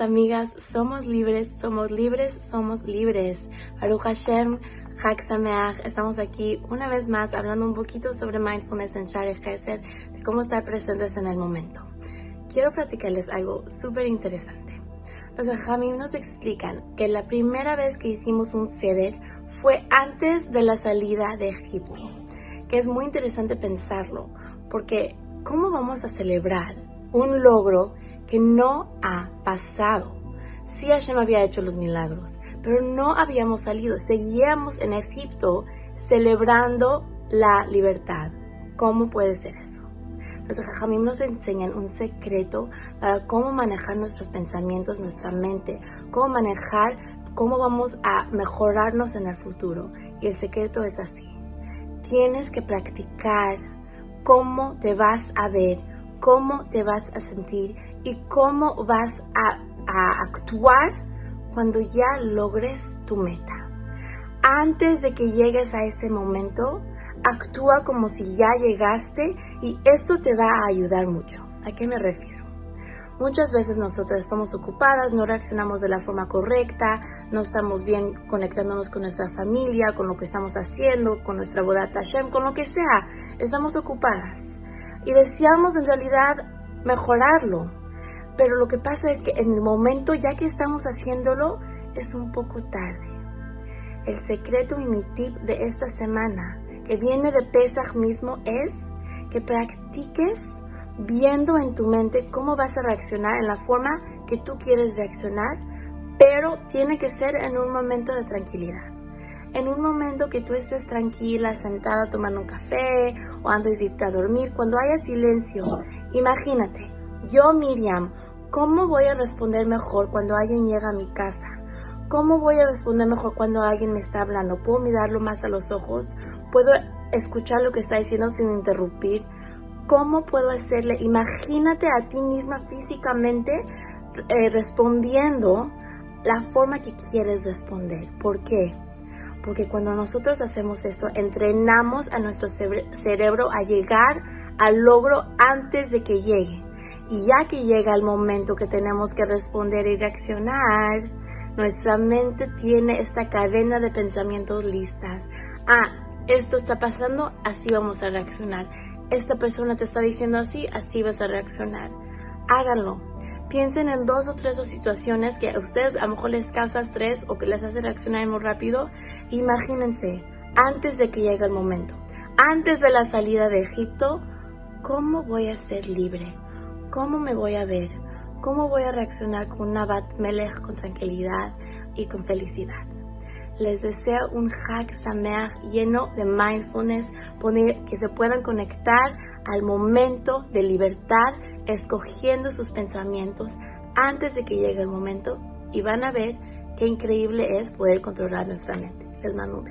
amigas, somos libres, somos libres, somos libres. Baruch Hashem, Chag estamos aquí una vez más hablando un poquito sobre mindfulness en Shari Chesed, de cómo estar presentes en el momento. Quiero platicarles algo súper interesante. Los Jamim nos explican que la primera vez que hicimos un ceder fue antes de la salida de Egipto, que es muy interesante pensarlo, porque ¿cómo vamos a celebrar un logro que no ha pasado. Sí Hashem había hecho los milagros, pero no habíamos salido. Seguíamos en Egipto celebrando la libertad. ¿Cómo puede ser eso? Los jajamim nos enseñan un secreto para cómo manejar nuestros pensamientos, nuestra mente, cómo manejar, cómo vamos a mejorarnos en el futuro. Y el secreto es así. Tienes que practicar cómo te vas a ver, cómo te vas a sentir y cómo vas a, actuar cuando ya logres tu meta. Antes de que llegues a ese momento, actúa como si ya llegaste y esto te va a ayudar mucho. ¿A qué me refiero? Muchas veces nosotras estamos ocupadas, no reaccionamos de la forma correcta, no estamos bien conectándonos con nuestra familia, con lo que estamos haciendo, con nuestra boda Tashem, con lo que sea. Estamos ocupadas y deseamos en realidad mejorarlo. Pero lo que pasa es que en el momento ya que estamos haciéndolo es un poco tarde. El secreto y mi tip de esta semana, que viene de Pesach mismo, es que practiques viendo en tu mente cómo vas a reaccionar en la forma que tú quieres reaccionar, pero tiene que ser en un momento de tranquilidad en un momento que tú estés tranquila, sentada tomando un café o antes de irte a dormir, cuando haya silencio, imagínate, yo Miriam, ¿cómo voy a responder mejor cuando alguien llega a mi casa? ¿Cómo voy a responder mejor cuando alguien me está hablando? ¿Puedo mirarlo más a los ojos? ¿Puedo escuchar lo que está diciendo sin interrumpir? ¿Cómo puedo hacerle? Imagínate a ti misma físicamente eh, respondiendo la forma que quieres responder. ¿Por qué? Porque cuando nosotros hacemos eso, entrenamos a nuestro cerebro a llegar al logro antes de que llegue. Y ya que llega el momento que tenemos que responder y reaccionar, nuestra mente tiene esta cadena de pensamientos listas. Ah, esto está pasando, así vamos a reaccionar. Esta persona te está diciendo así, así vas a reaccionar. Háganlo, piensen en dos o tres situaciones que a ustedes a lo mejor les causa estrés o que les hace reaccionar muy rápido. Imagínense, antes de que llegue el momento, antes de la salida de Egipto, ¿cómo voy a ser libre? ¿Cómo me voy a ver? ¿Cómo voy a reaccionar con una Bat Melech con tranquilidad y con felicidad? Les deseo un Hag Sameach lleno de mindfulness, que se puedan conectar al momento de libertad, escogiendo sus pensamientos antes de que llegue el momento y van a ver qué increíble es poder controlar nuestra mente. Les mando.